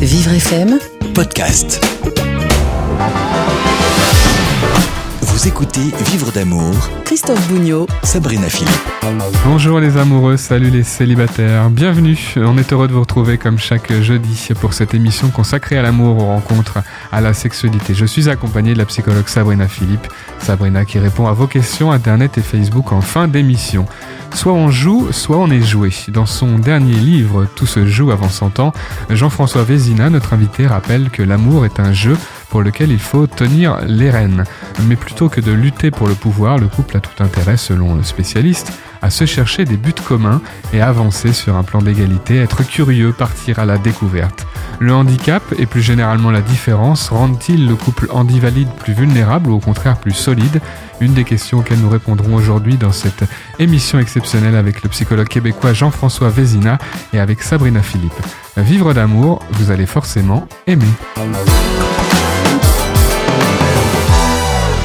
Vivre FM podcast. Vous écoutez Vivre d'amour, Christophe Bougnot Sabrina Philippe. Bonjour les amoureux, salut les célibataires, bienvenue. On est heureux de vous retrouver comme chaque jeudi pour cette émission consacrée à l'amour, aux rencontres, à la sexualité. Je suis accompagné de la psychologue Sabrina Philippe. Sabrina qui répond à vos questions Internet et Facebook en fin d'émission. Soit on joue, soit on est joué. Dans son dernier livre, Tout se joue avant 100 ans, Jean-François Vézina, notre invité, rappelle que l'amour est un jeu pour lequel il faut tenir les rênes. Mais plutôt que de lutter pour le pouvoir, le couple a tout intérêt, selon le spécialiste, à se chercher des buts communs et avancer sur un plan d'égalité, être curieux, partir à la découverte. Le handicap et plus généralement la différence rendent-ils le couple handivalide plus vulnérable ou au contraire plus solide? Une des questions auxquelles nous répondrons aujourd'hui dans cette émission exceptionnelle avec le psychologue québécois Jean-François Vézina et avec Sabrina Philippe. Vivre d'amour, vous allez forcément aimer.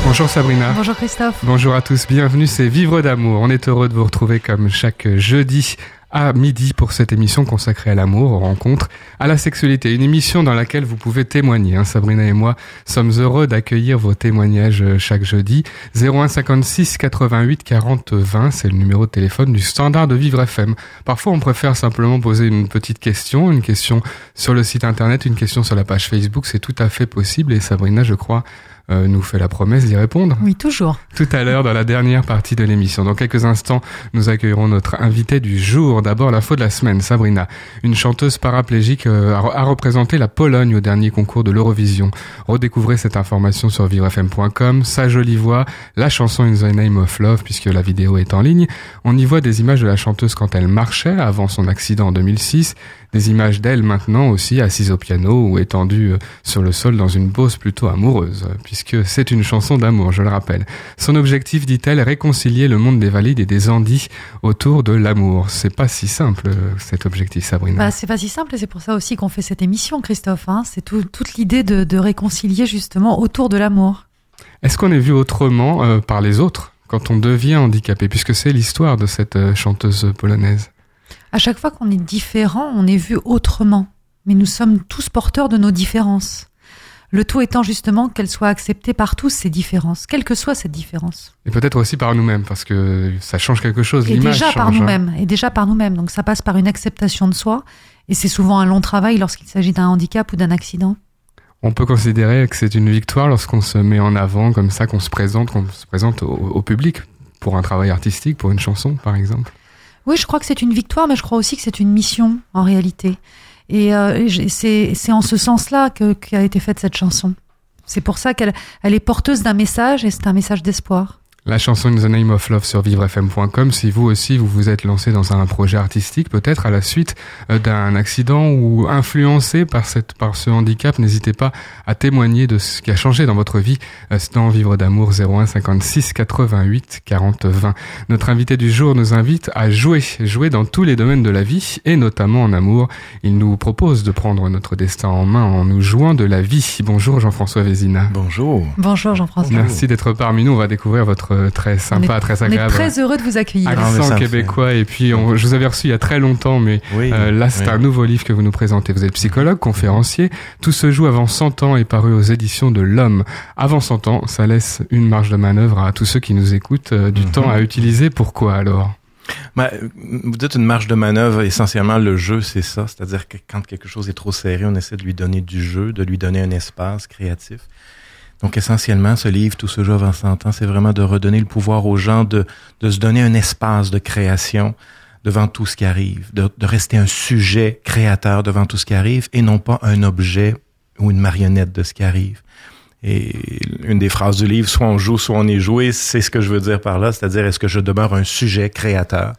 Bonjour Sabrina. Bonjour Christophe. Bonjour à tous, bienvenue, c'est Vivre d'amour. On est heureux de vous retrouver comme chaque jeudi à midi pour cette émission consacrée à l'amour, aux rencontres, à la sexualité. Une émission dans laquelle vous pouvez témoigner. Hein. Sabrina et moi sommes heureux d'accueillir vos témoignages euh, chaque jeudi. 01 56 88 40 20, c'est le numéro de téléphone du standard de Vivre FM. Parfois, on préfère simplement poser une petite question, une question sur le site internet, une question sur la page Facebook. C'est tout à fait possible. Et Sabrina, je crois, euh, nous fait la promesse d'y répondre. Oui, toujours. Tout à l'heure, dans la dernière partie de l'émission. Dans quelques instants, nous accueillerons notre invité du jour. D'abord, la faute de la semaine, Sabrina. Une chanteuse paraplégique euh, a représenté la Pologne au dernier concours de l'Eurovision. Redécouvrez cette information sur vivrefm.com. Sa jolie voix, la chanson In the Name of Love, puisque la vidéo est en ligne. On y voit des images de la chanteuse quand elle marchait avant son accident en 2006 des images d'elle maintenant aussi assise au piano ou étendue euh, sur le sol dans une pose plutôt amoureuse, puisque c'est une chanson d'amour, je le rappelle. Son objectif, dit-elle, réconcilier le monde des valides et des andis autour de l'amour. C'est pas si simple euh, cet objectif, Sabrina. Bah, c'est pas si simple et c'est pour ça aussi qu'on fait cette émission, Christophe. Hein. C'est toute l'idée de, de, réconcilier justement autour de l'amour. Est-ce qu'on est vu autrement euh, par les autres quand on devient handicapé, puisque c'est l'histoire de cette chanteuse polonaise à chaque fois qu'on est différent, on est vu autrement. Mais nous sommes tous porteurs de nos différences. Le tout étant justement qu'elles soient acceptées par tous, ces différences, quelle que soit cette différence. Et peut-être aussi par nous-mêmes, parce que ça change quelque chose. Et déjà par hein. nous-mêmes. Et déjà par nous-mêmes. Donc ça passe par une acceptation de soi. Et c'est souvent un long travail lorsqu'il s'agit d'un handicap ou d'un accident. On peut considérer que c'est une victoire lorsqu'on se met en avant comme ça, qu'on se présente, qu'on se présente au public pour un travail artistique, pour une chanson, par exemple. Oui, je crois que c'est une victoire, mais je crois aussi que c'est une mission en réalité. Et euh, c'est en ce sens-là qu'a été faite cette chanson. C'est pour ça qu'elle elle est porteuse d'un message et c'est un message d'espoir. La chanson In the Name of Love sur vivrefm.com. Si vous aussi vous vous êtes lancé dans un projet artistique, peut-être à la suite euh, d'un accident ou influencé par cette par ce handicap, n'hésitez pas à témoigner de ce qui a changé dans votre vie. Euh, c'est dans Vivre d'amour 01 56 88 40 20. Notre invité du jour nous invite à jouer, jouer dans tous les domaines de la vie et notamment en amour. Il nous propose de prendre notre destin en main en nous jouant de la vie. Bonjour Jean-François Vézina. Bonjour. Bonjour Jean-François. Merci d'être parmi nous. On va découvrir votre très sympa, très agréable. On est très heureux de vous accueillir. Accent québécois. Et puis, on, je vous avais reçu il y a très longtemps, mais euh, là, c'est un nouveau livre que vous nous présentez. Vous êtes psychologue, conférencier. Tout se joue avant 100 ans est paru aux éditions de l'Homme. Avant 100 ans, ça laisse une marge de manœuvre à tous ceux qui nous écoutent, euh, du mhm. temps à utiliser. Pourquoi alors? Bah, vous dites une marge de manœuvre, essentiellement le jeu, c'est ça. C'est-à-dire que quand quelque chose est trop serré, on essaie de lui donner du jeu, de lui donner un espace créatif. Donc essentiellement, ce livre, Tout ce jeu avant 100 ans, c'est vraiment de redonner le pouvoir aux gens de, de se donner un espace de création devant tout ce qui arrive, de, de rester un sujet créateur devant tout ce qui arrive et non pas un objet ou une marionnette de ce qui arrive. Et une des phrases du livre, soit on joue, soit on est joué, c'est ce que je veux dire par là, c'est-à-dire est-ce que je demeure un sujet créateur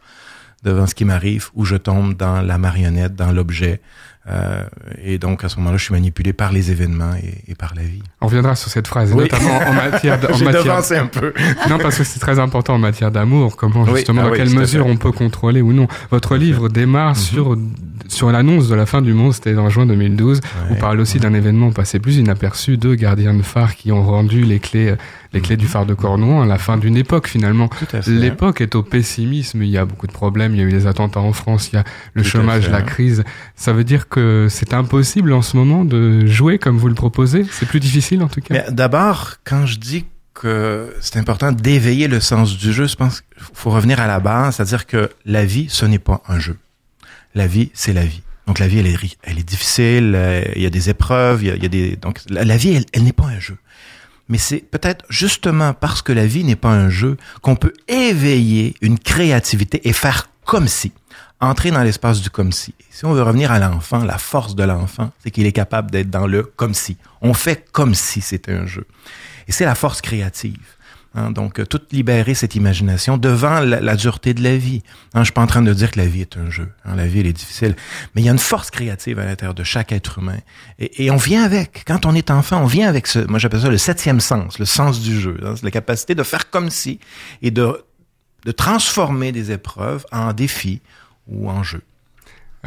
devant ce qui m'arrive ou je tombe dans la marionnette, dans l'objet, euh, et donc, à ce moment-là, je suis manipulé par les événements et, et par la vie. On reviendra sur cette phrase, notamment en matière... J'ai matière... un peu. non, parce que c'est très important en matière d'amour, comment justement, ah dans quelle mesure on peut contrôler ou non. Votre livre démarre mm-hmm. sur sur l'annonce de la fin du monde, c'était en juin 2012. Ouais, vous parlez aussi d'un événement passé plus inaperçu, deux gardiens de phare qui ont rendu les clés Les clés du phare de Cornouan, à la fin d'une époque finalement. L'époque est au pessimisme, il y a beaucoup de problèmes, il y a eu des attentats en France, il y a le Tout chômage, la crise. Ça veut dire que c'est impossible en ce moment de jouer comme vous le proposez? C'est plus difficile en tout cas? Mais d'abord, quand je dis que c'est important d'éveiller le sens du jeu, je pense qu'il faut revenir à la base, c'est-à-dire que la vie, ce n'est pas un jeu. La vie, c'est la vie. Donc la vie, elle est, elle est difficile, euh, il y a des épreuves, il y a, il y a des... Donc la, la vie, elle, elle n'est pas un jeu. Mais c'est peut-être justement parce que la vie n'est pas un jeu qu'on peut éveiller une créativité et faire comme si. Entrer dans l'espace du comme si. Si on veut revenir à l'enfant, la force de l'enfant, c'est qu'il est capable d'être dans le comme si. On fait comme si c'était un jeu. Et c'est la force créative. Hein, donc, euh, tout libérer cette imagination devant la, dureté de la vie. Hein, je suis pas en train de dire que la vie est un jeu. Hein, la vie, elle est difficile. Mais il y a une force créative à l'intérieur de chaque être humain. Et, on vient avec. Quand on est enfant, on vient avec ce, moi j'appelle ça le septième sens, le sens du jeu. Hein, la capacité de faire comme si et de, de transformer des épreuves en défis ou en jeux.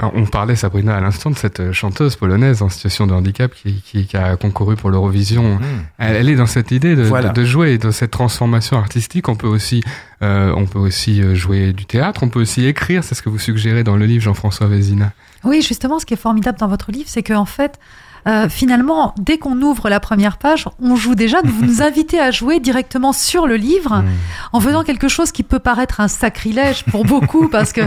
Alors, on parlait, Sabrina, à l'instant de cette euh, chanteuse polonaise en situation de handicap qui, qui, qui a concouru pour l'Eurovision. Mmh. Elle, elle est dans cette idée de, Voilà. de, de jouer, dans cette transformation artistique. On peut aussi, euh, on peut aussi euh, jouer du théâtre, on peut aussi écrire. C'est ce que vous suggérez dans le livre, Jean-François Vézina. Oui, justement, ce qui est formidable dans votre livre, c'est qu'en fait, euh, finalement, dès qu'on ouvre la première page, on joue déjà. Vous nous invitez à jouer directement sur le livre, Mmh. en faisant quelque chose qui peut paraître un sacrilège pour beaucoup, parce que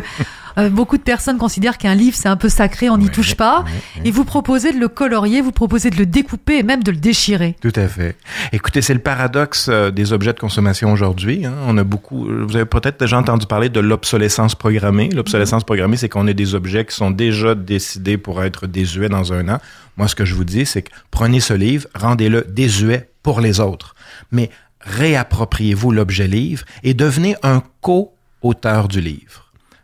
euh, beaucoup de personnes considèrent qu'un livre c'est un peu sacré, on n'y Ouais, touche pas. ouais, ouais. Et vous proposez de le colorier, vous proposez de le découper et même de le déchirer. Tout à fait. Écoutez, c'est le paradoxe euh, des objets de consommation aujourd'hui. hein. On a beaucoup. euh, Vous avez peut-être déjà entendu parler de l'obsolescence programmée. L'obsolescence programmée, c'est qu'on a des objets qui sont déjà décidés pour être désuets dans un an. Moi, ce que je vous dis, c'est que prenez ce livre, rendez-le désuet pour les autres, mais réappropriez-vous l'objet livre et devenez un co-auteur du livre.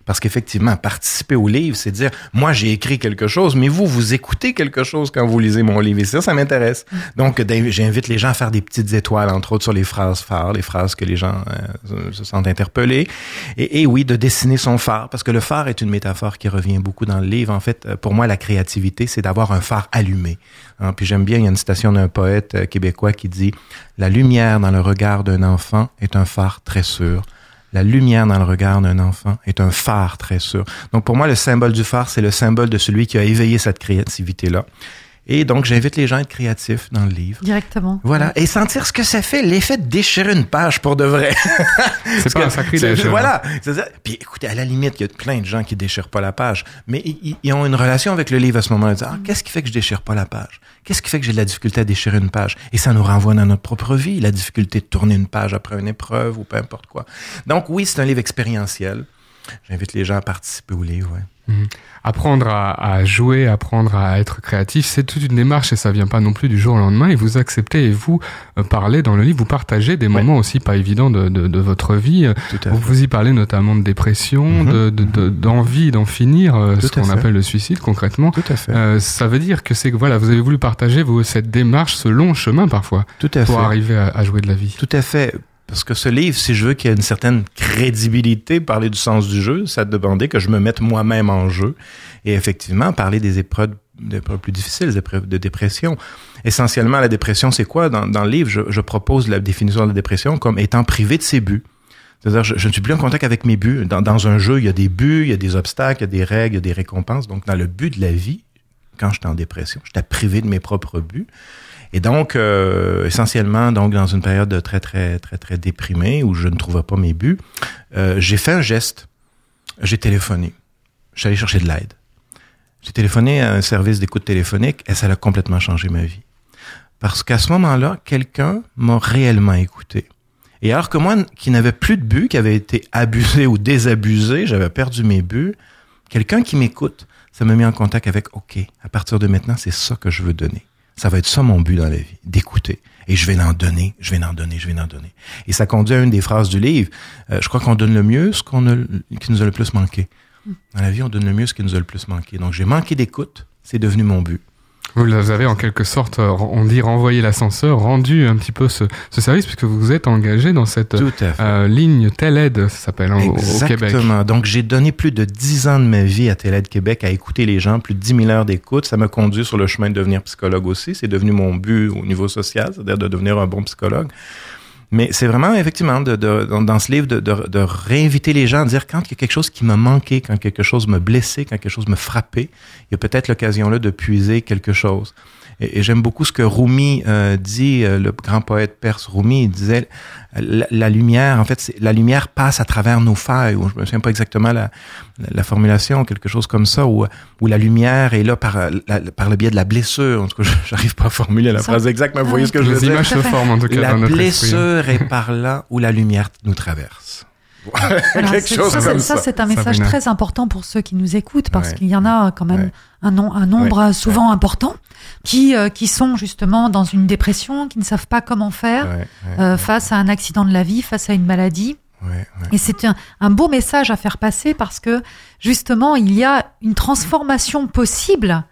Parce qu'effectivement, participer au livre, c'est dire, moi, j'ai écrit quelque chose, mais vous, vous écoutez quelque chose quand vous lisez mon livre. Et ça, ça m'intéresse. Donc, d'inv- j'invite les gens à faire des petites étoiles, entre autres sur les phrases phares, les phrases que les gens euh, se sentent interpellés. Et, oui, de dessiner son phare, parce que le phare est une métaphore qui revient beaucoup dans le livre. En fait, euh, pour moi, la créativité, c'est d'avoir un phare allumé. Hein, puis j'aime bien, il y a une citation d'un poète euh, québécois qui dit, La lumière dans le regard d'un enfant est un phare très sûr. La lumière dans le regard d'un enfant est un phare très sûr. Donc pour moi, le symbole du phare, c'est le symbole de celui qui a éveillé cette créativité-là. Et donc, j'invite les gens à être créatifs dans le livre. Directement. Voilà. Et sentir ce que ça fait, l'effet de déchirer une page pour de vrai. C'est pas un sacrilège. C'est- Voilà. C'est-à-dire- Puis écoutez, à la limite, il y a plein de gens qui déchirent pas la page, mais ils, ont une relation avec le livre à ce moment-là. Ils disent, ah, qu'est-ce qui fait que je déchire pas la page? Qu'est-ce qui fait que j'ai de la difficulté à déchirer une page? Et ça nous renvoie dans notre propre vie, la difficulté de tourner une page après une épreuve ou peu importe quoi. Donc oui, c'est un livre expérientiel. J'invite les gens à participer au livre, ouais. Mhm. Apprendre à, à jouer, apprendre à être créatif, c'est toute une démarche et ça vient pas non plus du jour au lendemain. Et vous acceptez et vous euh, parlez dans le livre, vous partagez des moments aussi pas évidents de, de, de votre vie. Vous, vous y parlez notamment de dépression, Mhm. de- de- de- d'envie d'en finir, euh, ce Tout à qu'on appelle le suicide concrètement. Tout à fait. Euh, ça veut dire que c'est que voilà, vous avez voulu partager vous, cette démarche, ce long chemin parfois, Tout à pour fait. arriver à, à jouer de la vie. Tout à fait. Parce que ce livre, si je veux qu'il y ait une certaine crédibilité, parler du sens du jeu, ça demandait que je me mette moi-même en jeu. Et effectivement, parler des épreuves, des épreuves plus difficiles, des épreuves de dépression. Essentiellement, la dépression, c'est quoi? Dans, dans le livre, je, propose la définition de la dépression comme étant privé de ses buts. C'est-à-dire, je, je ne suis plus en contact avec mes buts. Dans, dans un jeu, il y a des buts, il y a des obstacles, il y a des règles, il y a des récompenses. Donc, dans le but de la vie, quand j'étais en dépression, j'étais privé de mes propres buts. Et donc, euh, essentiellement, donc dans une période de très, très, très, très déprimée où je ne trouvais pas mes buts, euh, j'ai fait un geste. J'ai téléphoné. Je allé chercher de l'aide. J'ai téléphoné à un service d'écoute téléphonique et ça a complètement changé ma vie. Parce qu'à ce moment-là, quelqu'un m'a réellement écouté. Et alors que moi, qui n'avais plus de but, qui avait été abusé ou désabusé, j'avais perdu mes buts, quelqu'un qui m'écoute, ça m'a mis en contact avec, OK, à partir de maintenant, c'est ça que je veux donner. Ça va être ça mon but dans la vie, d'écouter. Et je vais l'en donner, je vais l'en donner, je vais l'en donner. Et ça conduit à une des phrases du livre. Euh, je crois qu'on donne le mieux ce qu'on a, qui nous a le plus manqué. Dans la vie, on donne le mieux ce qui nous a le plus manqué. Donc, j'ai manqué d'écoute, c'est devenu mon but. Vous avez en quelque sorte, euh, on dit renvoyer l'ascenseur, rendu un petit peu ce, ce service puisque vous êtes engagé dans cette euh, ligne Teled, ça s'appelle hein, au, au Québec. Exactement. Donc, j'ai donné plus de 10 ans de ma vie à Télé de Québec à écouter les gens, plus de 10 000 heures d'écoute. Ça m'a conduit sur le chemin de devenir psychologue aussi. C'est devenu mon but au niveau social, c'est-à-dire de devenir un bon psychologue. Mais c'est vraiment, effectivement, dans, ce livre, de, de, réinviter les gens à dire quand il y a quelque chose qui m'a manqué, quand quelque chose me blessé, quand quelque chose me frappé, il y a peut-être l'occasion là de puiser quelque chose. Et, et j'aime beaucoup ce que Rumi euh, dit, euh, le grand poète perse Rumi, il disait la, la lumière, en fait, la lumière passe à travers nos failles. Ou je me souviens pas exactement la, la, la formulation, quelque chose comme ça, où, où la lumière est là par, la- par le biais de la blessure. En tout cas, j'arrive pas à formuler la Ça- phrase exacte, mais vous voyez ce que je veux Les dire. images se forment en tout cas La dans notre esprit. blessure est par là où la lumière nous traverse. Voilà, quelque c'est- chose ça, comme c'est- ça, ça. c'est un message Sabrina. très important pour ceux qui nous écoutent, parce Ouais. qu'il y en a quand même Ouais. un, nom- un nombre souvent important qui, euh, qui sont justement dans une dépression, qui ne savent pas comment faire Ouais, ouais, euh, face à un accident de la vie, face à une maladie. ouais, ouais. Et c'est un, un beau message à faire passer parce que justement, il y a une transformation possible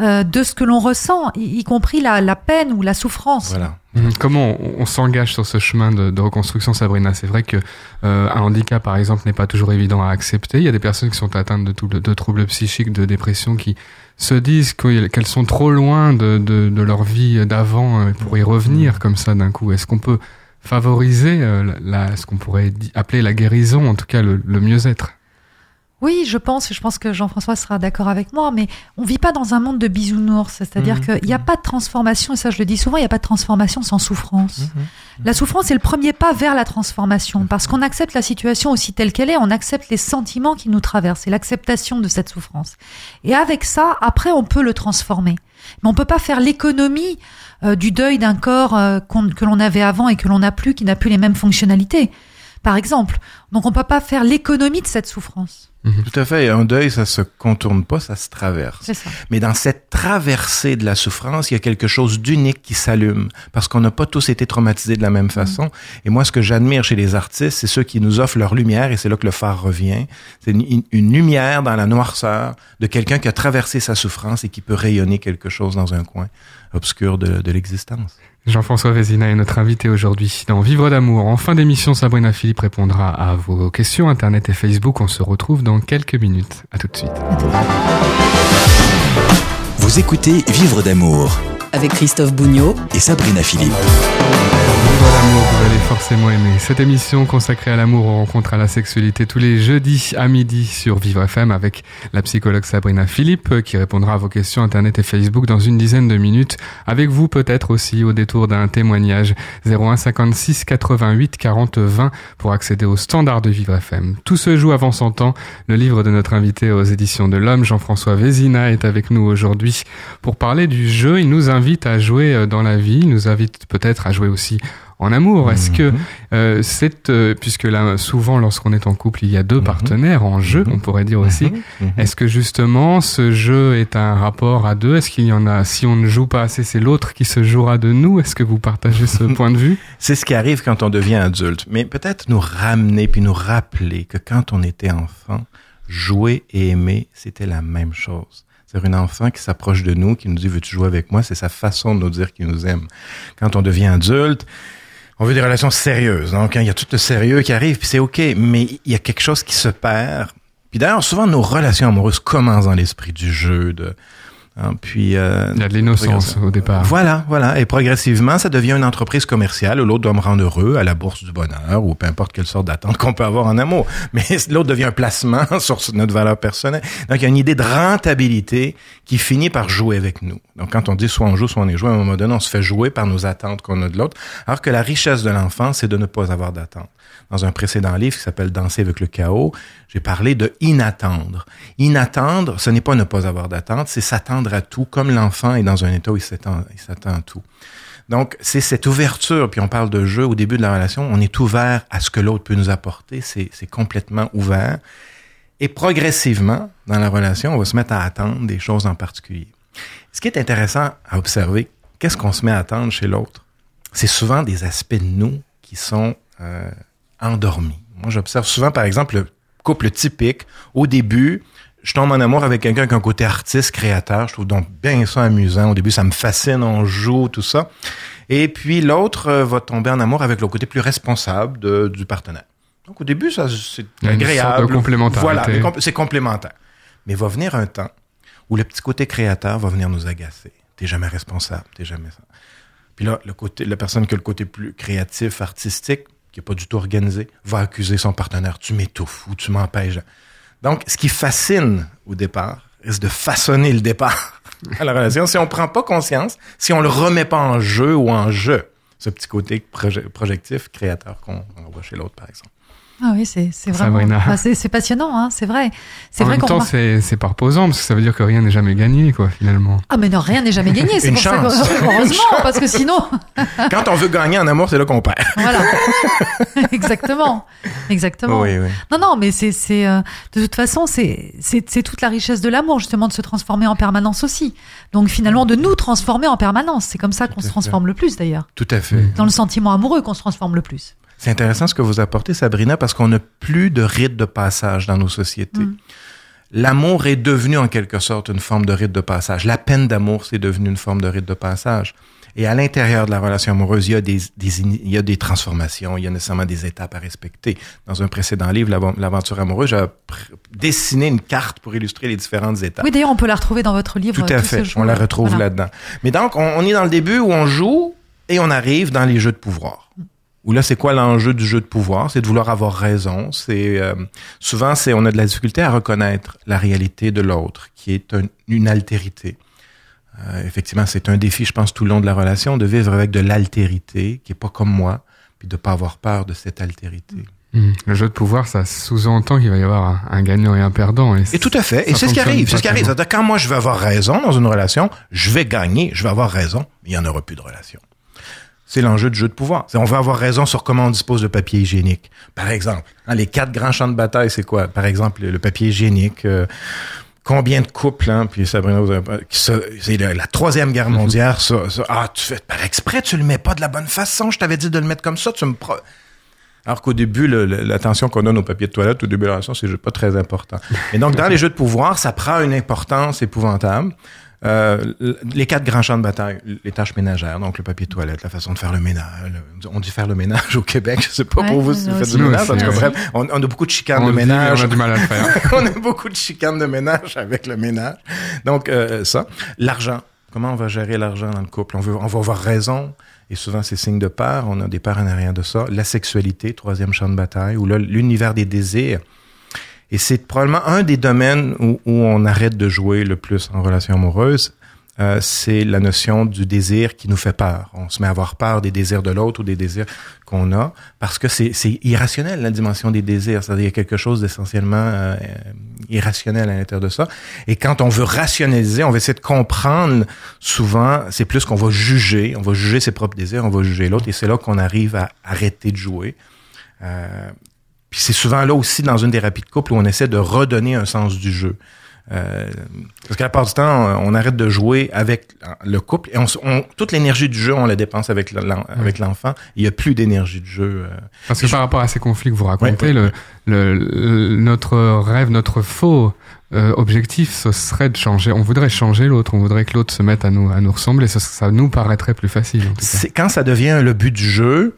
euh, de ce que l'on ressent, y, y compris la, la peine ou la souffrance. Voilà. Mhm. Comment on, on s'engage sur ce chemin de, de reconstruction, Sabrina? C'est vrai que euh, un handicap, par exemple, n'est pas toujours évident à accepter. Il y a des personnes qui sont atteintes de, troubles- de troubles psychiques, de dépression, qui se disent que- qu'elles sont trop loin de, de, de leur vie d'avant euh, pour y revenir comme ça d'un coup. Est-ce qu'on peut favoriser euh, la, la- ce qu'on pourrait appeler la guérison, en tout cas le, le mieux-être? Oui, je pense, je pense que Jean-François sera d'accord avec moi, mais on vit pas dans un monde de bisounours, c'est-à-dire Mhm. qu'il n'y a pas de transformation, et ça je le dis souvent, il n'y a pas de transformation sans souffrance. Mhm. La souffrance est le premier pas vers la transformation, parce qu'on accepte la situation aussi telle qu'elle est, on accepte les sentiments qui nous traversent, c'est l'acceptation de cette souffrance. Et avec ça, après, on peut le transformer. Mais on peut pas faire l'économie euh, du deuil d'un corps euh, que l'on avait avant et que l'on n'a plus, qui n'a plus les mêmes fonctionnalités, par exemple. Donc on peut pas faire l'économie de cette souffrance. Tout à fait. Un deuil, ça se contourne pas, ça se traverse. C'est ça. Mais dans cette traversée de la souffrance, il y a quelque chose d'unique qui s'allume parce qu'on n'a pas tous été traumatisés de la même façon. Et moi, ce que j'admire chez les artistes, c'est ceux qui nous offrent leur lumière et c'est là que le phare revient. C'est une, une lumière dans la noirceur de quelqu'un qui a traversé sa souffrance et qui peut rayonner quelque chose dans un coin obscur de, de l'existence. Jean-François Vézina est notre invité aujourd'hui dans Vivre d'amour. En fin d'émission, Sabrina Philippe répondra à vos questions Internet et Facebook. On se retrouve dans quelques minutes. À tout de suite. Vous écoutez Vivre d'amour avec Christophe Bougnot et Sabrina Philippe. Vous allez forcément aimer. Cette émission consacrée à l'amour, aux rencontres, à la sexualité, tous les jeudis à midi sur Vivre FM avec la psychologue Sabrina Philippe euh, qui répondra à vos questions Internet et Facebook dans une dizaine de minutes. Avec vous peut-être aussi au détour d'un témoignage 01 56 88 40 20 pour accéder au standard de Vivre FM. Tout se joue avant son temps. Le livre de notre invité aux éditions de l'Homme, Jean-François Vézina, est avec nous aujourd'hui pour parler du jeu. Il nous invite à jouer euh, dans la vie, il nous invite peut-être à jouer aussi en amour. Est-ce que Mhm. euh, c'est euh, puisque là souvent lorsqu'on est en couple il y a deux Mhm. partenaires en jeu, Mhm. on pourrait dire aussi. Est-ce que justement ce jeu est un rapport à deux? Est-ce qu'il y en a si on ne joue pas assez, c'est l'autre qui se jouera de nous? Est-ce que vous partagez ce point de vue? C'est ce qui arrive quand on devient adulte. Mais peut-être nous ramener puis nous rappeler que quand on était enfant, jouer et aimer, c'était la même chose. C'est un enfant qui s'approche de nous, qui nous dit veux-tu jouer avec moi C'est sa façon de nous dire qu'il nous aime. Quand on devient adulte, on veut des relations sérieuses. Donc, hein, il y a tout le sérieux qui arrive, puis c'est OK, mais il y a quelque chose qui se perd. Puis d'ailleurs, souvent, nos relations amoureuses commencent dans l'esprit du jeu, de, hein, puis... euh, Il y a de l'innocence au départ. voilà, voilà. Et progressivement, ça devient une entreprise commerciale où l'autre doit me rendre heureux à la bourse du bonheur ou peu importe quelle sorte d'attente qu'on peut avoir en amour. Mais l'autre devient un placement sur notre valeur personnelle. Donc, il y a une idée de rentabilité qui finit par jouer avec nous. Donc, quand on dit soit on joue, soit on est joué, à un moment donné, on se fait jouer par nos attentes qu'on a de l'autre. Alors que la richesse de l'enfant, c'est de ne pas avoir d'attente. Dans un précédent livre qui s'appelle Danser avec le chaos, j'ai parlé de inattendre. Inattendre, ce n'est pas ne pas avoir d'attente, c'est s'attendre à tout, comme l'enfant est dans un état où il s'attend à tout. Donc, c'est cette ouverture, puis on parle de jeu au début de la relation, on est ouvert à ce que l'autre peut nous apporter, c'est c'est complètement ouvert. Et progressivement, dans la relation, on va se mettre à attendre des choses en particulier. Ce qui est intéressant à observer, qu'est-ce qu'on se met à attendre chez l'autre? C'est souvent des aspects de nous qui sont euh, endormis. Moi, j'observe souvent, par exemple, le couple typique. Au début, je tombe en amour avec quelqu'un qui a un côté artiste, créateur. Je trouve donc bien ça amusant. Au début, ça me fascine, on joue, tout ça. Et puis l'autre euh, va tomber en amour avec le côté plus responsable de- du partenaire. Donc au début, ça c'est agréable. complémentarité. Voilà, c'est complémentaire. Mais va venir un temps où le petit côté créateur va venir nous agacer. T'es jamais responsable, t'es jamais ça. Puis là, le côté, la personne qui a le côté plus créatif, artistique, qui n'est pas du tout organisé, va accuser son partenaire. Tu m'étouffes ou tu m'empêches. Donc, ce qui fascine au départ risque de façonner le départ à la relation si on prend pas conscience, si on le remet pas en jeu ou en jeu, ce petit côté proje- projectif, créateur qu'on on voit chez l'autre, par exemple. Ah oui, c'est c'est vraiment. Sabrina. Ah, c'est c'est passionnant, hein, c'est vrai. C'est En vrai même qu'on temps, remarque- c'est c'est pas reposant parce que ça veut dire que rien n'est jamais gagné, quoi, finalement. Ah mais non, rien n'est jamais gagné. C'est Une pour ça chance. que heureusement, parce que sinon, Quand on veut gagner en amour, c'est là qu'on perd. voilà. Exactement, exactement. Oui, oui. Non, non, mais c'est, c'est, euh, de toute façon, c'est, c'est, c'est toute la richesse de l'amour, justement, de se transformer en permanence aussi. Donc, finalement, de nous transformer en permanence. C'est comme ça qu'on se fait. transforme le plus, d'ailleurs. Tout à fait. Dans le sentiment amoureux qu'on se transforme le plus. C'est intéressant ce que vous apportez, Sabrina, parce qu'on n'a plus de rite de passage dans nos sociétés. Mm. L'amour est devenu en quelque sorte une forme de rite de passage. La peine d'amour, c'est devenu une forme de rite de passage. Et à l'intérieur de la relation amoureuse, il y a des, il y a des transformations, il y a nécessairement des étapes à respecter. Dans un précédent livre, L'Aven- l'aventure amoureuse, j'ai dessiné une carte pour illustrer les différentes étapes. Oui, d'ailleurs, on peut la retrouver dans votre livre. Tout à Tous fait. On la retrouve Voilà. là-dedans. Mais donc, on, on est dans le début où on joue et on arrive dans les jeux de pouvoir. Où là, c'est quoi l'enjeu du jeu de pouvoir? C'est de vouloir avoir raison. C'est euh, souvent, c'est on a de la difficulté à reconnaître la réalité de l'autre, qui est un- une altérité. Euh, effectivement, c'est un défi, je pense, tout le long de la relation, de vivre avec de l'altérité, qui est pas comme moi, puis de pas avoir peur de cette altérité. Hmm. Le jeu de pouvoir, ça sous-entend qu'il va y avoir un, un gagnant et un perdant. Et, Et tout à fait. Et c'est ce qui arrive. C'est ce qui arrive. quand moi, je vais avoir raison dans une relation, je vais gagner, je vais avoir raison, mais il n'y en aura plus de relation. C'est l'enjeu du jeu de pouvoir. On veut avoir raison sur comment on dispose de papier hygiénique. Par exemple, hein, les quatre grands champs de bataille, c'est quoi? Par exemple, le, papier hygiénique. euh, combien de couples, hein, puis Sabrina, c'est la, la troisième guerre mondiale, ça, ça. Ah, tu fais par exprès, tu le mets pas de la bonne façon. Je t'avais dit de le mettre comme ça, tu me... pro- alors qu'au début, l'attention qu'on donne au papier de toilette, au début de la relation, c'est pas très important. Et donc, dans les jeux de pouvoir, ça prend une importance épouvantable. Euh, les quatre grands champs de bataille, les tâches ménagères, donc le papier de toilette, la façon de faire le ménage. le- on dit faire le ménage au Québec, je sais pas Ouais, pour vous si vous faites du ménage, en aussi, tout cas, ouais. bref, on, on a beaucoup de chicanes on de dit, ménage. on a du mal à le faire. on a beaucoup de chicanes de ménage avec le ménage. Donc, euh, ça. L'argent. Comment on va gérer l'argent dans le couple? On, veut, on va avoir raison. Et souvent, c'est signe de peur. On a des peurs en arrière de ça. La sexualité, troisième champ de bataille, ou là, l'univers des désirs. Et c'est probablement un des domaines où, où on arrête de jouer le plus en relation amoureuse. Euh, c'est la notion du désir qui nous fait peur. On se met à avoir peur des désirs de l'autre ou des désirs qu'on a parce que c'est irrationnel la dimension des désirs. C'est-à-dire y a quelque chose d'essentiellement euh, irrationnel à l'intérieur de ça. Et quand on veut rationaliser, on va essayer de comprendre. Souvent, c'est plus qu'on va juger. On va juger ses propres désirs, on va juger l'autre, et c'est là qu'on arrive à arrêter de jouer. Euh, puis c'est souvent là aussi dans une thérapie de couple où on essaie de redonner un sens du jeu. Euh, parce qu'à la part du temps, on arrête de jouer avec le couple et on, on- toute l'énergie du jeu, on la dépense avec le- l'en- avec l'enfant. Il n'y a plus d'énergie de jeu. euh. Parce que Je- par rapport à ces conflits que vous racontez, le, le- le- notre rêve, notre faux euh, objectif, ce serait de changer. On voudrait changer l'autre, on voudrait que l'autre se mette à nous, à nous ressembler. Ça, ça nous paraîtrait plus facile. Quand ça devient le but du jeu,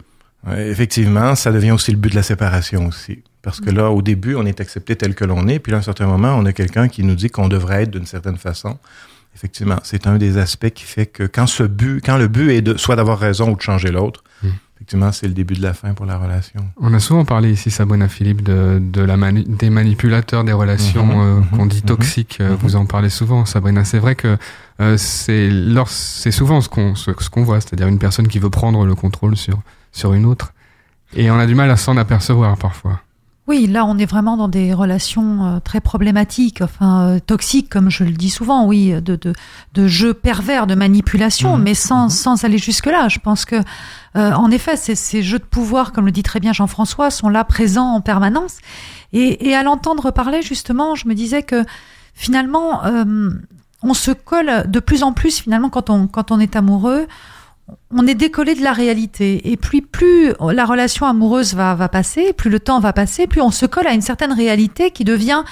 effectivement, ça devient aussi le but de la séparation aussi. Parce que là, au début, on est accepté tel que l'on est, puis là, à un certain moment, on a quelqu'un qui nous dit qu'on devrait être d'une certaine façon. Effectivement, c'est un des aspects qui fait que quand ce but, quand le but est de soit d'avoir raison ou de changer l'autre, Mm. effectivement, c'est le début de la fin pour la relation. On a souvent parlé ici, Sabrina Philippe, de, de la mani- des manipulateurs des relations Mhm, euh, mhm, qu'on dit mhm, toxiques. Euh. Vous en parlez souvent, Sabrina. C'est vrai que euh, c'est lors- c'est souvent ce qu'on ce, ce qu'on voit, c'est-à-dire une personne qui veut prendre le contrôle sur sur une autre, et on a du mal à s'en apercevoir parfois. Oui, là, on est vraiment dans des relations euh, très problématiques, enfin euh, toxiques, comme je le dis souvent, oui, de de, de jeux pervers, de manipulation, Mhm. mais sans Mhm. sans aller jusque là. Je pense que, euh, en effet, ces, ces jeux de pouvoir, comme le dit très bien Jean-François, sont là présents en permanence. Et, et à l'entendre parler, justement, je me disais que finalement, euh, on se colle de plus en plus, finalement, quand on quand on est amoureux on est décollé de la réalité. Et puis, plus la relation amoureuse va, va passer, plus le temps va passer, plus on se colle à une certaine réalité qui devient,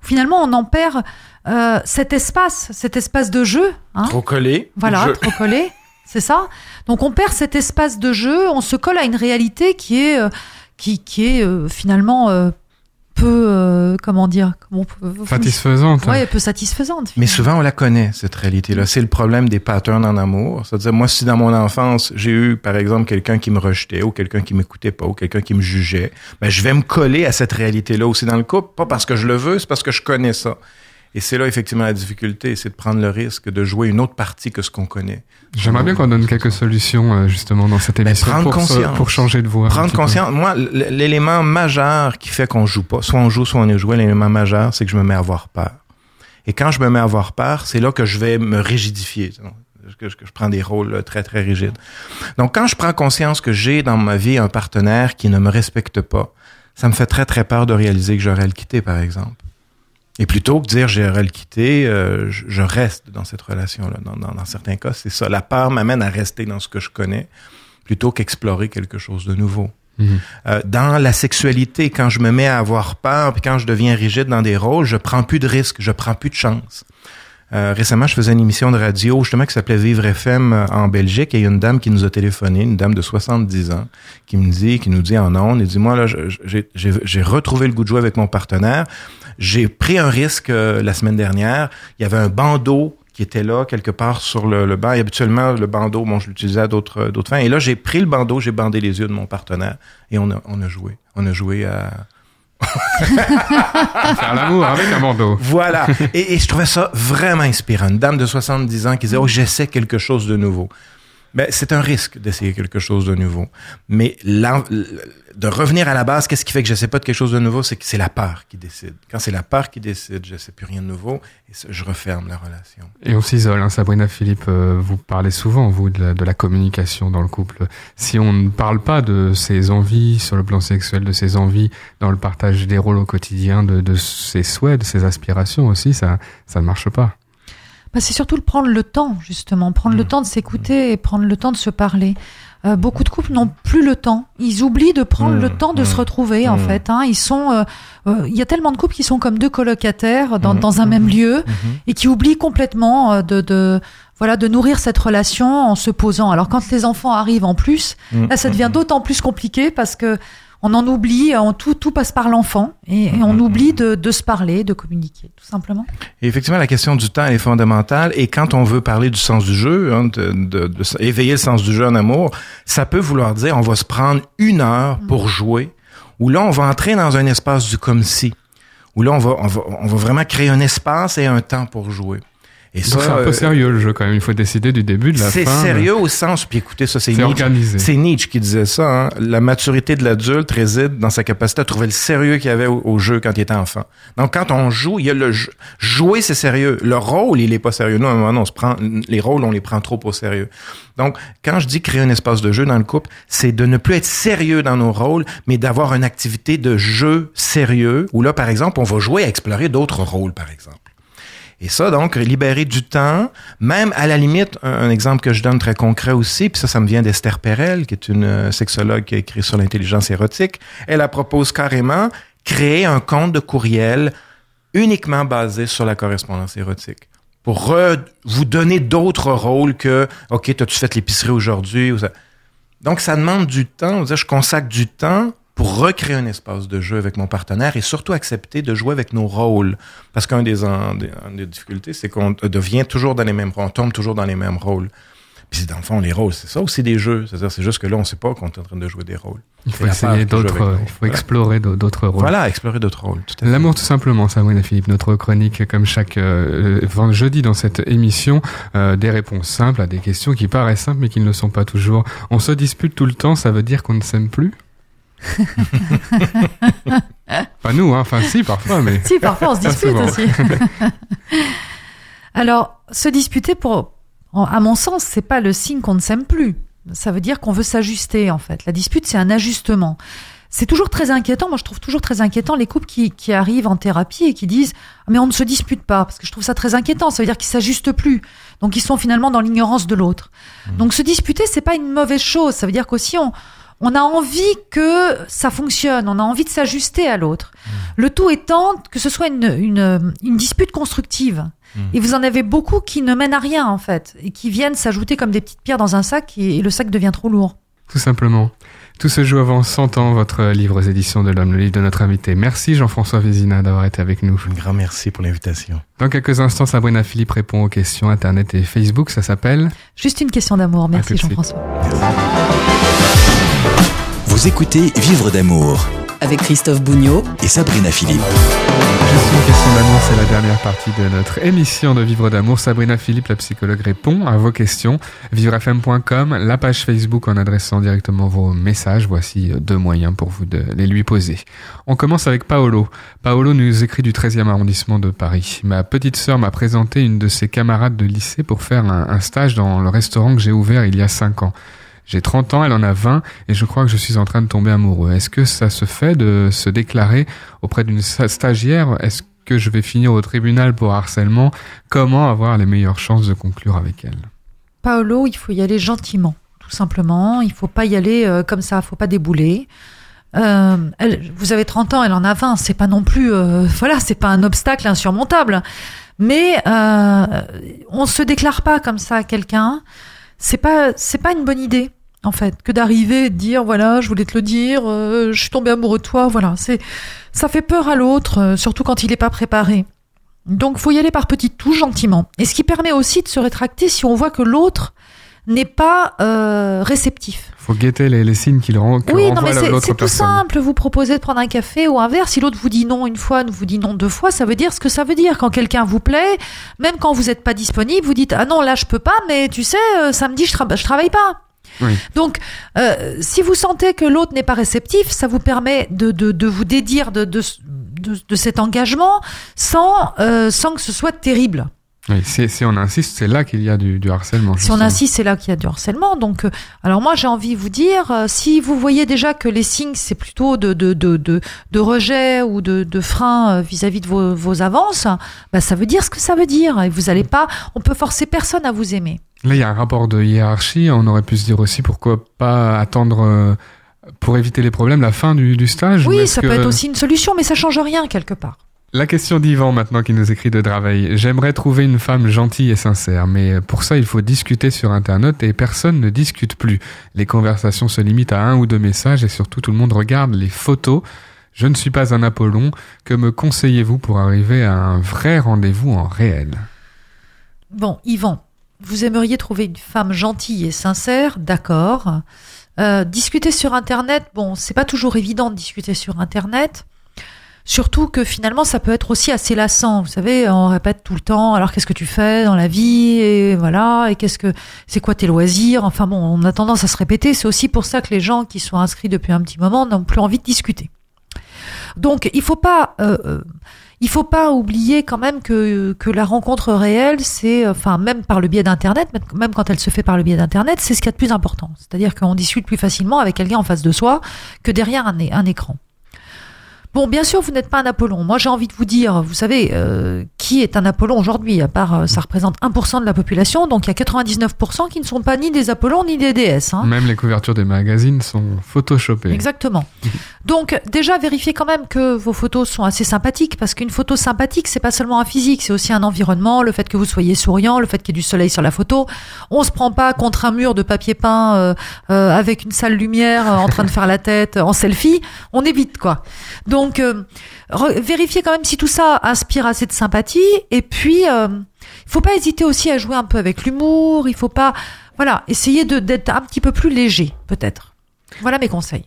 finalement, on en perd euh, cet espace, cet espace de jeu. Hein Trop collé. voilà, trop collé, c'est ça. Donc, on perd cet espace de jeu, on se colle à une réalité qui est, euh, qui, qui est euh, finalement euh, peu, euh, comment dire, comment on peut- Satisfaisante. Ouais, peu satisfaisante. Mais souvent, on la connaît, cette réalité-là. C'est le problème des patterns en amour. C'est-à-dire, moi, si dans mon enfance, j'ai eu, par exemple, quelqu'un qui me rejetait, ou quelqu'un qui m'écoutait pas, ou quelqu'un qui me jugeait, ben, je vais me coller à cette réalité-là aussi dans le couple, pas parce que je le veux, c'est parce que je connais ça. Et c'est là, effectivement, la difficulté, c'est de prendre le risque de jouer une autre partie que ce qu'on connaît. J'aimerais bien qu'on donne quelques solutions euh, justement dans cette Ben, émission prendre pour, se- conscience. pour changer de voix. un Prendre peu. conscience. Moi, l'élément majeur qui fait qu'on joue pas, soit on joue, soit on est joué, l'élément majeur, c'est que je me mets à avoir peur. Et quand je me mets à avoir peur, c'est là que je vais me rigidifier. Que je, que je prends des rôles là, très, très rigides. Donc, quand je prends conscience que j'ai dans ma vie un partenaire qui ne me respecte pas, ça me fait très, très peur de réaliser que j'aurais à le quitter, par exemple. Et plutôt que de dire j'aurais le quitter, euh, je, je reste dans cette relation-là. Dans, dans, dans certains cas, c'est ça. La peur m'amène à rester dans ce que je connais plutôt qu'explorer quelque chose de nouveau. Mhm. Euh, dans la sexualité, quand je me mets à avoir peur, puis quand je deviens rigide dans des rôles, je prends plus de risques, je prends plus de chance. Euh, récemment, je faisais une émission de radio justement qui s'appelait Vivre FM euh, en Belgique et il y a une dame qui nous a téléphoné, une dame de 70 ans, qui me dit, qui nous dit en ondes, elle dit moi là, j'ai retrouvé le goût de jouer avec mon partenaire. J'ai pris un risque euh, la semaine dernière. Il y avait un bandeau qui était là quelque part sur le, le banc. Et habituellement, le bandeau, bon, je l'utilisais à d'autres d'autres fins. Et là, j'ai pris le bandeau, j'ai bandé les yeux de mon partenaire et on a, on a joué. On a joué à Faire l'amour avec un bandeau. voilà. et, et je trouvais ça vraiment inspirant. Une dame de 70 ans qui disait, oh, j'essaie quelque chose de nouveau. Ben, c'est un risque d'essayer quelque chose de nouveau. Mais de revenir à la base, qu'est-ce qui fait que je sais pas de quelque chose de nouveau? C'est que c'est la peur qui décide. Quand c'est la peur qui décide, je sais plus rien de nouveau et je referme la relation. Et on s'isole, hein. Sabrina Philippe, euh, vous parlez souvent, vous, de la, de la communication dans le couple. Si on ne parle pas de ses envies sur le plan sexuel, de ses envies dans le partage des rôles au quotidien, de, de ses souhaits, de ses aspirations aussi, ça, ça ne marche pas. Bah, c'est surtout le prendre le temps, justement, prendre le Mm. temps de s'écouter et prendre le temps de se parler. Euh, beaucoup de couples n'ont plus le temps. Ils oublient de prendre Mm, le temps de mm, se retrouver, en mm. fait. Hein. Ils sont, euh, euh, il y a tellement de couples qui sont comme deux colocataires dans, Mm, dans un mm, même lieu Mhm. et qui oublient complètement euh, de, de, voilà, de nourrir cette relation en se posant. Alors quand les enfants arrivent en plus, là, ça devient d'autant plus compliqué parce que on en oublie, on, tout, tout passe par l'enfant et, et on Mhm. oublie de, de se parler, de communiquer, tout simplement. Et effectivement, la question du temps est fondamentale. Et quand on veut parler du sens du jeu, hein, de, de- de éveiller le sens du jeu en amour, ça peut vouloir dire on va se prendre une heure pour jouer, où là, on va entrer dans un espace du comme si, où là, on va, on va, on va vraiment créer un espace et un temps pour jouer. Et Donc c'est un peu sérieux le jeu quand même. Il faut décider du début, de la fin. c'est sérieux au sens, puis écoutez, ça, c'est Nietzsche. C'est Nietzsche qui disait ça. Hein? La maturité de l'adulte réside dans sa capacité à trouver le sérieux qu'il y avait au, au jeu quand il était enfant. Donc, quand on joue, il y a le jeu. Jouer, c'est sérieux. Le rôle, il est pas sérieux. Nous, à un moment, donné, on se prend, les rôles, on les prend trop au sérieux. Donc, quand je dis créer un espace de jeu dans le couple, c'est de ne plus être sérieux dans nos rôles, mais d'avoir une activité de jeu sérieux, où là, par exemple, on va jouer à explorer d'autres rôles, par exemple. Et ça, donc, libérer du temps, même à la limite, un, exemple que je donne très concret aussi, puis ça, ça me vient d'Esther Perel, qui est une euh, sexologue qui écrit sur l'intelligence érotique. Elle la propose carrément créer un compte de courriel uniquement basé sur la correspondance érotique pour vous donner d'autres rôles que OK, t'as-tu fait l'épicerie aujourd'hui. Donc ça demande du temps, je consacre du temps pour recréer un espace de jeu avec mon partenaire et surtout accepter de jouer avec nos rôles parce qu'un des, en- des, une des difficultés c'est qu'on devient toujours dans les mêmes rôles, on tombe toujours dans les mêmes rôles. Puis dans le fond les rôles, c'est ça aussi des jeux, c'est-à-dire c'est juste que là on sait pas qu'on est en train de jouer des rôles. Il faut essayer d'autres, il faut explorer d'au- d'autres rôles. Voilà, explorer d'autres rôles. L'amour tout simplement, Sabrina Philippe, notre chronique comme chaque euh, jeudi dans cette émission, euh, des réponses simples à des questions qui paraissent simples mais qui ne le sont pas toujours. On se dispute tout le temps, ça veut dire qu'on ne s'aime plus? Pas nous, hein. enfin si parfois, mais Si, parfois on se dispute aussi. Alors, se disputer, pour, à mon sens, c'est pas le signe qu'on ne s'aime plus. Ça veut dire qu'on veut s'ajuster, en fait. La dispute, c'est un ajustement. C'est toujours très inquiétant. Moi, je trouve toujours très inquiétant les couples qui, qui arrivent en thérapie et qui disent Ah, mais on ne se dispute pas, parce que je trouve ça très inquiétant. Ça veut dire qu'ils s'ajustent plus. Donc, ils sont finalement dans l'ignorance de l'autre. Donc, se disputer, c'est pas une mauvaise chose. Ça veut dire qu'aussi on on a envie que ça fonctionne. On a envie de s'ajuster à l'autre. Le tout étant que ce soit une, une, une dispute constructive. Mm. Et vous en avez beaucoup qui ne mènent à rien, en fait, et qui viennent s'ajouter comme des petites pierres dans un sac, et, et le sac devient trop lourd. tout simplement. Tout se joue avant 100 ans, votre livre aux éditions de l'Homme, le livre de notre invité. Merci Jean-François Vézina d'avoir été avec nous. Un grand merci pour l'invitation. Dans quelques instants, Sabrina Philippe répond aux questions Internet et Facebook. Ça s'appelle Juste une question d'amour. Merci Jean-François. Vous écoutez Vivre d'amour avec Christophe Bougnot et Sabrina Philippe. Juste une question d'amour, c'est la dernière partie de notre émission de Vivre d'amour. Sabrina Philippe, la psychologue, répond à vos questions. Vivrefm.com, la page Facebook en adressant directement vos messages. Voici deux moyens pour vous de les lui poser. On commence avec Paolo. Paolo nous écrit du 13e arrondissement de Paris. Ma petite sœur m'a présenté une de ses camarades de lycée pour faire un, un stage dans le restaurant que j'ai ouvert il y a 5 ans. J'ai 30 ans, elle en a 20 et je crois que je suis en train de tomber amoureux. Est-ce que ça se fait de se déclarer auprès d'une stagiaire? Est-ce que je vais finir au tribunal pour harcèlement? Comment avoir les meilleures chances de conclure avec elle? Paolo, il faut y aller gentiment, tout simplement. Il faut pas y aller euh, comme ça, il faut pas débouler. Euh, vous avez 30 ans, elle en a 20. C'est pas non plus, euh, voilà, c'est pas un obstacle insurmontable. Mais on se déclare pas comme ça à quelqu'un c'est pas c'est pas une bonne idée en fait que d'arriver et de dire voilà je voulais te le dire euh, je suis tombé amoureux de toi voilà c'est ça fait peur à l'autre euh, surtout quand il n'est pas préparé. Donc faut y aller par petites touches gentiment. Et ce qui permet aussi de se rétracter si on voit que l'autre n'est pas euh, réceptif. Faut guetter les, les signes qu'il rend. Oui, non, mais c'est tout simple. Vous proposez de prendre un café ou un verre. Si l'autre vous dit non une fois, vous dit non deux fois, ça veut dire ce que ça veut dire. Quand quelqu'un vous plaît, même quand vous n'êtes pas disponible, vous dites ah non là je peux pas, mais tu sais euh, samedi je, tra je travaille pas. Oui. Donc, euh, si vous sentez que l'autre n'est pas réceptif, ça vous permet de, de, de vous dédire de, de, de, cet engagement sans, euh, sans que ce soit terrible. Oui, si, on insiste, c'est là qu'il y a du, du harcèlement. Si on insiste, c'est là qu'il y a du harcèlement. Donc, euh, alors moi, j'ai envie de vous dire, euh, si vous voyez déjà que les signes, c'est plutôt de, de, de, de, de rejet ou de, de frein euh, vis-à-vis de vos, vos avances, bah, ça veut dire ce que ça veut dire. Et vous allez pas, on peut forcer personne à vous aimer. Là, il y a un rapport de hiérarchie. On aurait pu se dire aussi pourquoi pas attendre pour éviter les problèmes la fin du, du stage. Oui, ça peut être aussi une solution, mais ça change rien quelque part. La question d'Yvan maintenant qui nous écrit de travail. J'aimerais trouver une femme gentille et sincère, mais pour ça il faut discuter sur Internet et personne ne discute plus. Les conversations se limitent à un ou deux messages et surtout tout le monde regarde les photos. Je ne suis pas un Apollon. Que me conseillez-vous pour arriver à un vrai rendez-vous en réel? Bon, Yvan, vous aimeriez trouver une femme gentille et sincère, d'accord. Euh, discuter sur Internet, bon, c'est pas toujours évident de discuter sur Internet. Surtout que finalement, ça peut être aussi assez lassant. Vous savez, on répète tout le temps. Alors, qu'est-ce que tu fais dans la vie Et voilà. Et qu'est-ce que c'est quoi tes loisirs Enfin bon, on a tendance à se répéter. C'est aussi pour ça que les gens qui sont inscrits depuis un petit moment n'ont plus envie de discuter. Donc, il faut pas. Euh, euh il faut pas oublier quand même que, que la rencontre réelle, c'est, enfin, même par le biais d'Internet, même quand elle se fait par le biais d'Internet, c'est ce qui est a de plus important. C'est-à-dire qu'on discute plus facilement avec quelqu'un en face de soi que derrière un écran. Bon, bien sûr, vous n'êtes pas un Apollon. Moi, j'ai envie de vous dire, vous savez, euh, qui est un Apollon aujourd'hui À part, euh, ça représente 1% de la population, donc il y a 99% qui ne sont pas ni des Apollons ni des déesses. Hein. Même les couvertures des magazines sont photoshopées. Exactement. donc, déjà, vérifiez quand même que vos photos sont assez sympathiques, parce qu'une photo sympathique, c'est pas seulement un physique, c'est aussi un environnement, le fait que vous soyez souriant, le fait qu'il y ait du soleil sur la photo. On se prend pas contre un mur de papier peint euh, euh avec une sale lumière en train de faire la tête en selfie. On évite quoi. Donc donc, euh, vérifiez quand même si tout ça inspire assez de sympathie. Et puis, euh, il faut pas hésiter aussi à jouer un peu avec l'humour. Il faut pas, voilà, essayer d'être un petit peu plus léger, peut-être. Voilà mes conseils.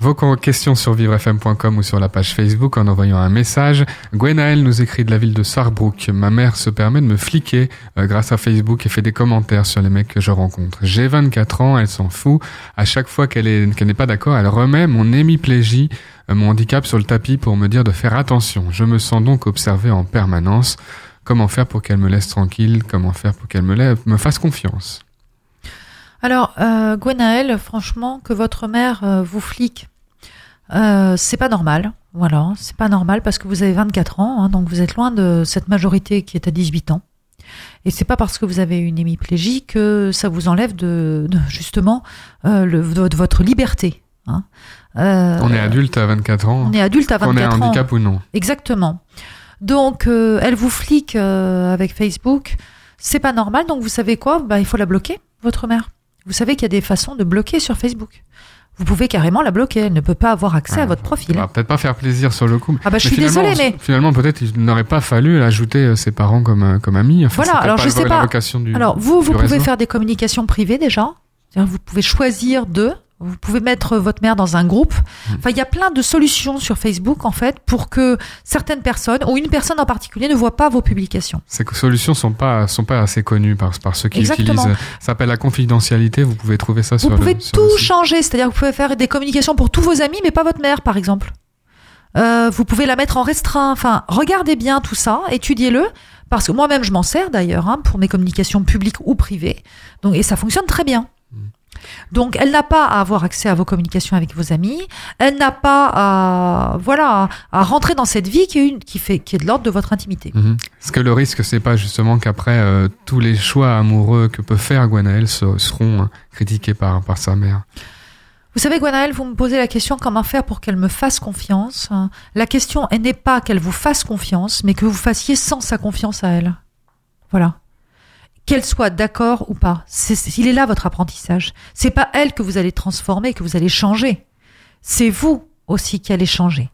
Vos questions sur vivrefm.com ou sur la page Facebook en envoyant un message. Gwenaël nous écrit de la ville de Sarrebruck. Ma mère se permet de me fliquer euh, grâce à Facebook et fait des commentaires sur les mecs que je rencontre. J'ai 24 ans, elle s'en fout. À chaque fois qu'elle n'est pas d'accord, elle remet mon hémiplégie, euh, mon handicap sur le tapis pour me dire de faire attention. Je me sens donc observé en permanence. Comment faire pour qu'elle me laisse tranquille? Comment faire pour qu'elle me, me fasse confiance? Alors, euh, Gwenaël, franchement, que votre mère euh, vous flique, euh, c'est pas normal. Voilà, c'est pas normal parce que vous avez 24 ans, hein, donc vous êtes loin de cette majorité qui est à 18 ans. Et c'est pas parce que vous avez une hémiplégie que ça vous enlève de, justement euh, le, de, votre liberté. Hein. Euh, on est adulte à 24 ans. On est adulte à 24 ans. On est handicap ou non. Exactement. Donc, euh, elle vous flique avec Facebook. C'est pas normal. Donc, vous savez quoi? Bah, Il faut la bloquer, votre mère. Vous savez qu'il y a des façons de bloquer sur Facebook. vous pouvez carrément la bloquer. Elle ne peut pas avoir accès à votre profil. Ça va peut-être pas faire plaisir sur le coup. Ah bah je Mais suis désolée, mais Finalement, peut-être il n'aurait pas fallu ajouter euh, ses parents comme, euh, comme amis. Enfin, Voilà, alors pas je sais pas. du- Alors, vous, vous pouvez réseau. faire des communications privées déjà. Vous pouvez choisir d'eux. Vous pouvez mettre votre mère dans un groupe. Mm. Enfin, il y a plein de solutions sur Facebook, en fait, pour que certaines personnes, ou une personne en particulier, ne voit pas vos publications. Ces solutions sont pas sont pas assez connues par par ceux qui Exactement. utilisent. Ça s'appelle la confidentialité. Vous pouvez trouver ça Vous sur pouvez le. sur le tout changer. C'est-à-dire, que vous pouvez faire des communications pour tous vos amis, mais pas votre mère, par exemple. Euh, vous pouvez la mettre en restreint. Enfin, regardez bien tout ça, étudiez-le. Parce que moi-même, je m'en sers d'ailleurs hein, pour mes communications publiques ou privées. Donc, et ça fonctionne très bien. Donc, elle n'a pas à avoir accès à vos communications avec vos amis. Elle n'a pas à, voilà, à rentrer dans cette vie qui est, une, qui fait, qui est de l'ordre de votre intimité. Mhm. Est-ce que le risque, c'est pas justement qu'après euh, tous les choix amoureux que peut faire Gwenaël se- seront euh, critiqués par par sa mère Vous savez, Gwenaël, vous me posez la question comment faire pour qu'elle me fasse confiance. La question n'est pas qu'elle vous fasse confiance, mais que vous fassiez sans sa confiance à elle. Voilà. Qu'elle soit d'accord ou pas. C'est, il est là votre apprentissage. C'est pas elle que vous allez transformer, que vous allez changer. C'est vous aussi qui allez changer.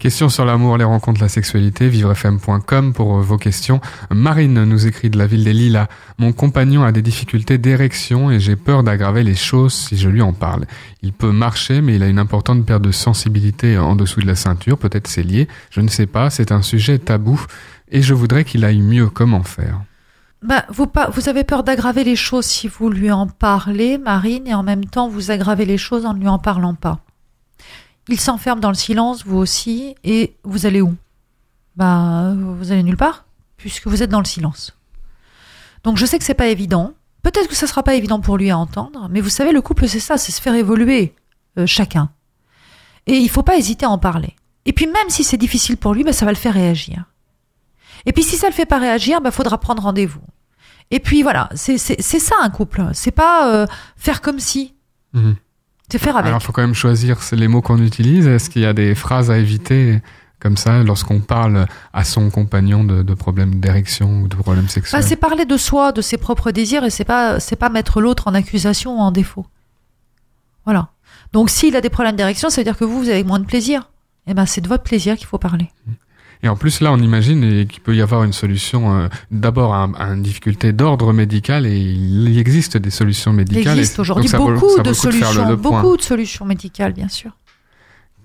Question sur l'amour, les rencontres, la sexualité, vivrefm.com pour euh, vos questions. Marine nous écrit de la ville des Lilas. Mon compagnon a des difficultés d'érection et j'ai peur d'aggraver les choses si je lui en parle. Il peut marcher, mais il a une importante perte de sensibilité en dessous de la ceinture. Peut-être c'est lié. Je ne sais pas. C'est un sujet tabou et je voudrais qu'il aille mieux. Comment faire? Bah, vous, vous avez peur d'aggraver les choses si vous lui en parlez, Marine, et en même temps vous aggravez les choses en ne lui en parlant pas. Il s'enferme dans le silence, vous aussi, et vous allez où? Bah, vous allez nulle part, puisque vous êtes dans le silence. Donc je sais que c'est pas évident. Peut-être que ça sera pas évident pour lui à entendre, mais vous savez, le couple c'est ça, c'est se faire évoluer euh, chacun. Et il faut pas hésiter à en parler. Et puis même si c'est difficile pour lui, bah, ça va le faire réagir. Et puis si ça le fait pas réagir, bah faudra prendre rendez-vous. Et puis voilà, c'est ça un couple. C'est pas euh, faire comme si, Mhm. c'est faire avec. Alors, faut quand même choisir les mots qu'on utilise. Est-ce qu'il y a des phrases à éviter comme ça lorsqu'on parle à son compagnon de, de problèmes d'érection ou de problèmes Bah, sexuels c'est parler de soi, de ses propres désirs, et c'est pas c'est pas mettre l'autre en accusation ou en défaut. Voilà. Donc s'il a des problèmes d'érection, ça veut dire que vous vous avez moins de plaisir. Eh ben c'est de votre plaisir qu'il faut parler. Et en plus, là, on imagine qu'il peut y avoir une solution euh, d'abord à, à une difficulté d'ordre médical et il existe des solutions Il médicales. existe et aujourd'hui beaucoup de solutions, beaucoup de solutions médicales, bien sûr.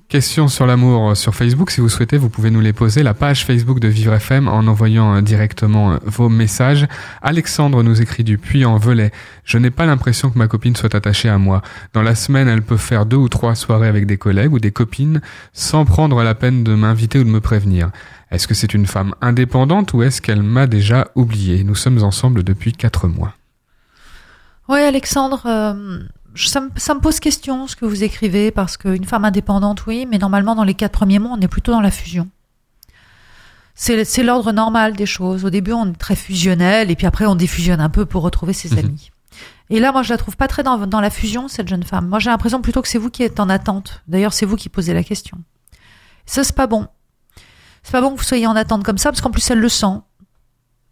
Questions sur l'amour euh, sur Facebook. Si vous souhaitez, vous pouvez nous les poser. La page Facebook de Vivre FM en envoyant euh, directement euh, vos messages. Alexandre nous écrit du Puy en Velay. Je n'ai pas l'impression que ma copine soit attachée à moi. Dans la semaine, elle peut faire deux ou trois soirées avec des collègues ou des copines sans prendre la peine de m'inviter ou de me prévenir. Est-ce que c'est une femme indépendante ou est-ce qu'elle m'a déjà oublié? Nous sommes ensemble depuis quatre mois. Oui, Alexandre, ça, me, ça me pose question ce que vous écrivez, parce qu'une femme indépendante, oui, mais normalement, dans les quatre premiers mois, on est plutôt dans la fusion. C'est l'ordre normal des choses. Au début, on est très fusionnel, et puis après, on défusionne un peu pour retrouver ses Mhm. amis. Et là, moi, je la trouve pas très dans, dans la fusion, cette jeune femme. Moi, j'ai l'impression plutôt que c'est vous qui êtes en attente. D'ailleurs, c'est vous qui posez la question. Ça, c'est pas bon. C'est pas bon que vous soyez en attente comme ça, parce qu'en plus, elle le sent.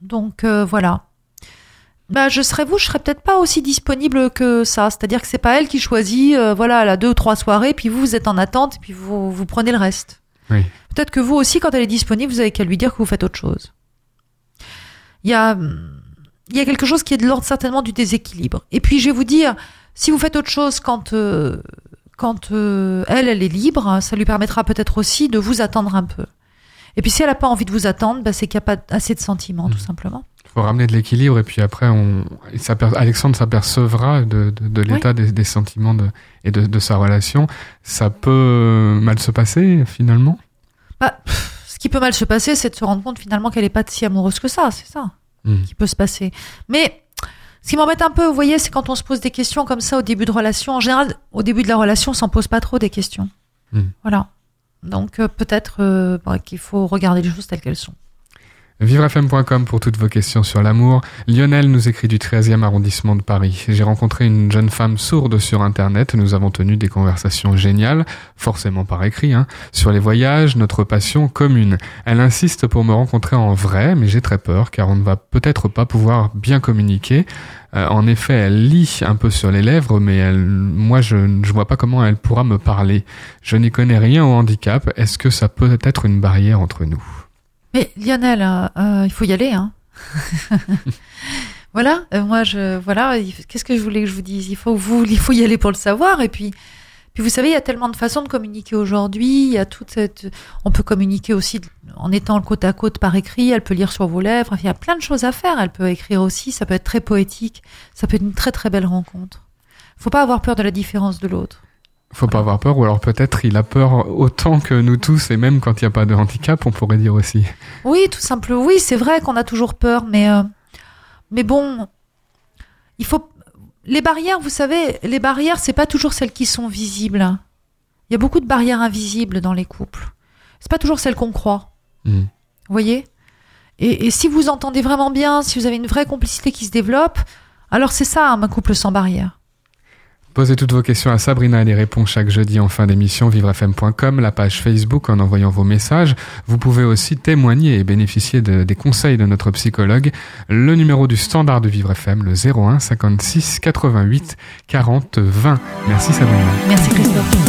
Donc, euh, voilà. Bah, je serais vous, je serais peut-être pas aussi disponible que ça. C'est-à-dire que c'est pas elle qui choisit, euh, voilà, elle a deux ou trois soirées, puis vous, vous êtes en attente, puis vous, vous prenez le reste. Oui. Peut-être que vous aussi, quand elle est disponible, vous avez qu'à lui dire que vous faites autre chose. Il y a, hum, il y a quelque chose qui est de l'ordre certainement du déséquilibre. Et puis, je vais vous dire, si vous faites autre chose quand, euh, quand euh, elle, elle est libre, ça lui permettra peut-être aussi de vous attendre un peu. Et puis, si elle n'a pas envie de vous attendre, bah, c'est qu'il n'y a pas assez de sentiments, tout simplement. Il faut ramener de l'équilibre et puis après, on, Alexandre s'apercevra de, de, de l'état des, des sentiments de, et de, de sa relation. Ça peut mal se passer finalement? Bah, ce qui peut mal se passer, c'est de se rendre compte finalement qu'elle n'est pas si amoureuse que ça, c'est ça Mhm. qui peut se passer. Mais ce qui m'embête un peu, vous voyez, c'est quand on se pose des questions comme ça au début de relation. En général, au début de la relation, on s'en pose pas trop des questions. Mhm. Voilà. Donc euh, peut-être euh, bah, qu'il faut regarder les choses telles qu'elles sont. Vivrefm.com pour toutes vos questions sur l'amour. Lionel nous écrit du 13e arrondissement de Paris. J'ai rencontré une jeune femme sourde sur Internet. Nous avons tenu des conversations géniales, forcément par écrit, hein, sur les voyages, notre passion commune. Elle insiste pour me rencontrer en vrai, mais j'ai très peur car on ne va peut-être pas pouvoir bien communiquer. Euh, en effet, elle lit un peu sur les lèvres, mais elle, moi, je ne vois pas comment elle pourra me parler. Je n'y connais rien au handicap. Est-ce que ça peut être une barrière entre nous? Mais Lionel, euh, euh, il faut y aller. Hein. voilà, moi, je, voilà, qu'est-ce que je voulais que je vous dise? Il faut vous, il faut y aller pour le savoir. Et puis, puis vous savez, il y a tellement de façons de communiquer aujourd'hui. Il y a toute cette, on peut communiquer aussi en étant côte à côte par écrit. Elle peut lire sur vos lèvres. Il y a plein de choses à faire. Elle peut écrire aussi. Ça peut être très poétique. Ça peut être une très très belle rencontre. Faut pas avoir peur de la différence de l'autre. Faut pas avoir peur, ou alors peut-être il a peur autant que nous tous, et même quand il n'y a pas de handicap, on pourrait dire aussi. Oui, tout simplement. Oui, c'est vrai qu'on a toujours peur, mais euh, mais bon, il faut les barrières, vous savez, les barrières, c'est pas toujours celles qui sont visibles. Il y a beaucoup de barrières invisibles dans les couples. C'est pas toujours celles qu'on croit. Mm. Vous voyez? Et, et si vous entendez vraiment bien, si vous avez une vraie complicité qui se développe, alors c'est ça un couple sans barrière. Posez toutes vos questions à Sabrina, elle y répond chaque jeudi en fin d'émission vivrefm.com, la page Facebook en envoyant vos messages. Vous pouvez aussi témoigner et bénéficier de- des conseils de notre psychologue. Le numéro du standard de Vivre FM, le 01 56 88 40 20. Merci Sabrina. Merci Christophe.